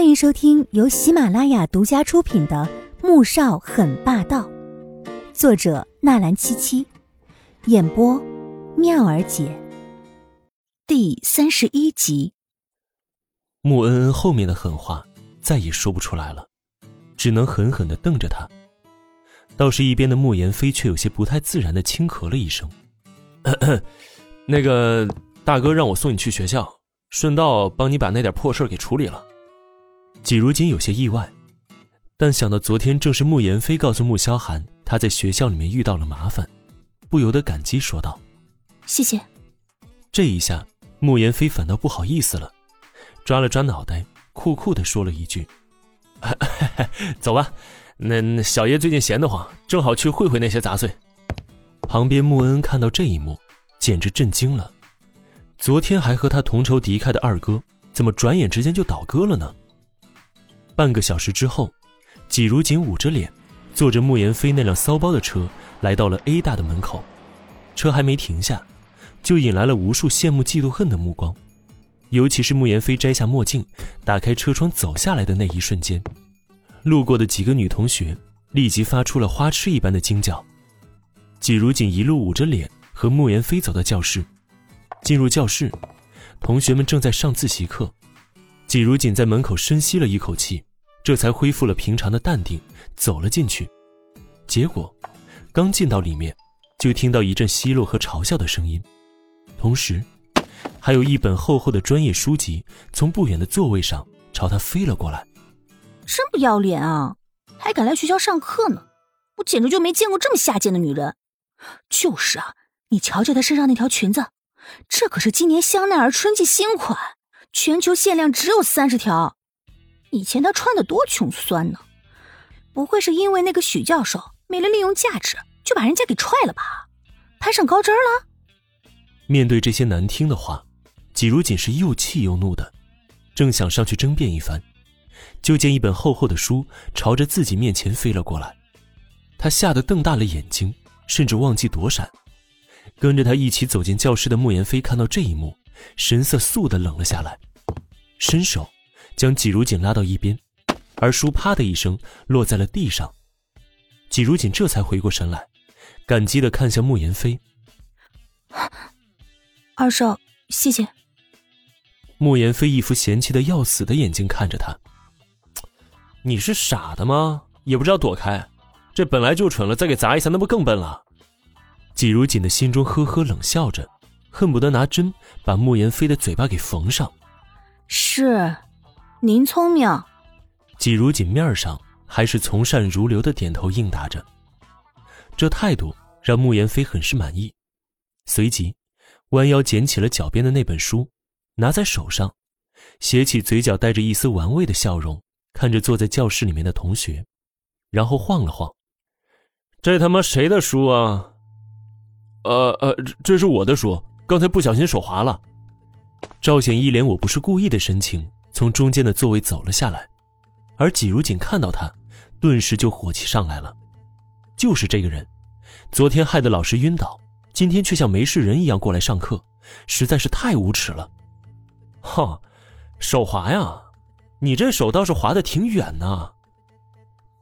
欢迎收听由喜马拉雅独家出品的《穆少很霸道》，作者纳兰七七，演播妙儿姐，第三十一集。穆恩恩后面的狠话再也说不出来了，只能狠狠的瞪着他。倒是一边的穆言飞却有些不太自然的轻咳了一声咳咳：“那个大哥让我送你去学校，顺道帮你把那点破事给处理了。”季如锦有些意外，但想到昨天正是慕言飞告诉慕萧寒他在学校里面遇到了麻烦，不由得感激说道：“谢谢。”这一下，慕言飞反倒不好意思了，抓了抓脑袋，酷酷的说了一句：“走吧，那小爷最近闲得慌，正好去会会那些杂碎。”旁边穆恩看到这一幕，简直震惊了，昨天还和他同仇敌忾的二哥，怎么转眼之间就倒戈了呢？半个小时之后，季如锦捂着脸，坐着穆言飞那辆骚包的车来到了 A 大的门口。车还没停下，就引来了无数羡慕、嫉妒、恨的目光。尤其是穆言飞摘下墨镜，打开车窗走下来的那一瞬间，路过的几个女同学立即发出了花痴一般的惊叫。季如锦一路捂着脸和穆言飞走到教室。进入教室，同学们正在上自习课。季如锦在门口深吸了一口气。这才恢复了平常的淡定，走了进去。结果，刚进到里面，就听到一阵奚落和嘲笑的声音，同时，还有一本厚厚的专业书籍从不远的座位上朝他飞了过来。真不要脸啊！还敢来学校上课呢？我简直就没见过这么下贱的女人。就是啊，你瞧瞧她身上那条裙子，这可是今年香奈儿春季新款，全球限量只有三十条。以前他穿的多穷酸呢，不会是因为那个许教授没了利用价值，就把人家给踹了吧？攀上高枝了？面对这些难听的话，季如锦是又气又怒的，正想上去争辩一番，就见一本厚厚的书朝着自己面前飞了过来，他吓得瞪大了眼睛，甚至忘记躲闪。跟着他一起走进教室的穆言飞看到这一幕，神色肃的冷了下来，伸手。将季如锦拉到一边，而书啪的一声落在了地上。季如锦这才回过神来，感激的看向慕言飞：“二少，谢谢。”慕言飞一副嫌弃的要死的眼睛看着他：“你是傻的吗？也不知道躲开，这本来就蠢了，再给砸一下，那不更笨了？”季如锦的心中呵呵冷笑着，恨不得拿针把慕言飞的嘴巴给缝上。是。您聪明，季如锦面上还是从善如流的点头应答着，这态度让穆言飞很是满意，随即弯腰捡起了脚边的那本书，拿在手上，斜起嘴角，带着一丝玩味的笑容，看着坐在教室里面的同学，然后晃了晃，这他妈谁的书啊？呃呃，这是我的书，刚才不小心手滑了。赵显一脸我不是故意的神情。从中间的座位走了下来，而季如锦看到他，顿时就火气上来了。就是这个人，昨天害得老师晕倒，今天却像没事人一样过来上课，实在是太无耻了。哈，手滑呀？你这手倒是滑得挺远呢。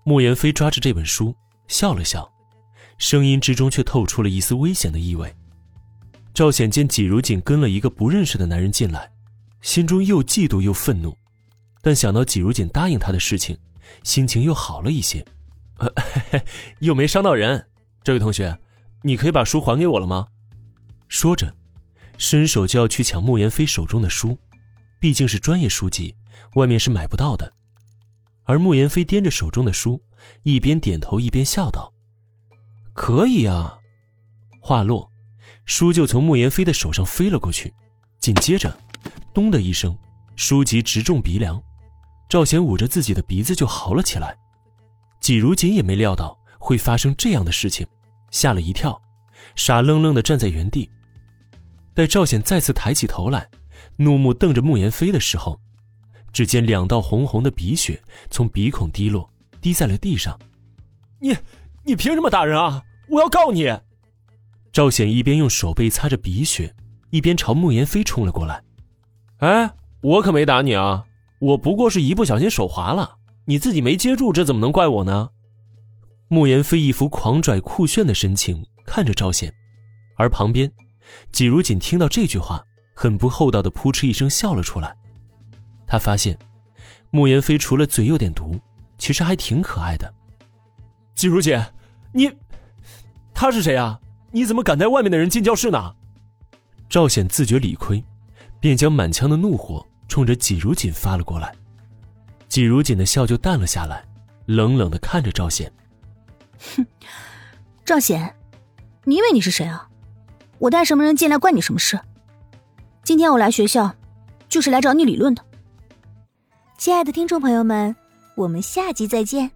莫言飞抓着这本书笑了笑，声音之中却透出了一丝危险的意味。赵显见季如锦跟了一个不认识的男人进来。心中又嫉妒又愤怒，但想到季如锦答应他的事情，心情又好了一些。呃，又没伤到人。这位同学，你可以把书还给我了吗？说着，伸手就要去抢慕言飞手中的书，毕竟是专业书籍，外面是买不到的。而慕言飞掂着手中的书，一边点头一边笑道：“可以啊。”话落，书就从慕言飞的手上飞了过去，紧接着。咚的一声，书籍直中鼻梁，赵显捂着自己的鼻子就嚎了起来。季如锦也没料到会发生这样的事情，吓了一跳，傻愣愣的站在原地。待赵显再次抬起头来，怒目瞪着慕言飞的时候，只见两道红红的鼻血从鼻孔滴落，滴在了地上。你，你凭什么打人啊？我要告你！赵显一边用手背擦着鼻血，一边朝慕言飞冲了过来。哎，我可没打你啊！我不过是一不小心手滑了，你自己没接住，这怎么能怪我呢？慕言飞一副狂拽酷炫的神情看着赵显，而旁边，季如锦听到这句话，很不厚道的扑哧一声笑了出来。他发现，慕言飞除了嘴有点毒，其实还挺可爱的。季如锦，你，他是谁啊？你怎么敢带外面的人进教室呢？赵显自觉理亏，便将满腔的怒火冲着季如锦发了过来。季如锦的笑就淡了下来，冷冷的看着赵显。哼，赵显，你以为你是谁啊？我带什么人进来关你什么事？今天我来学校，就是来找你理论的。亲爱的听众朋友们，我们下集再见。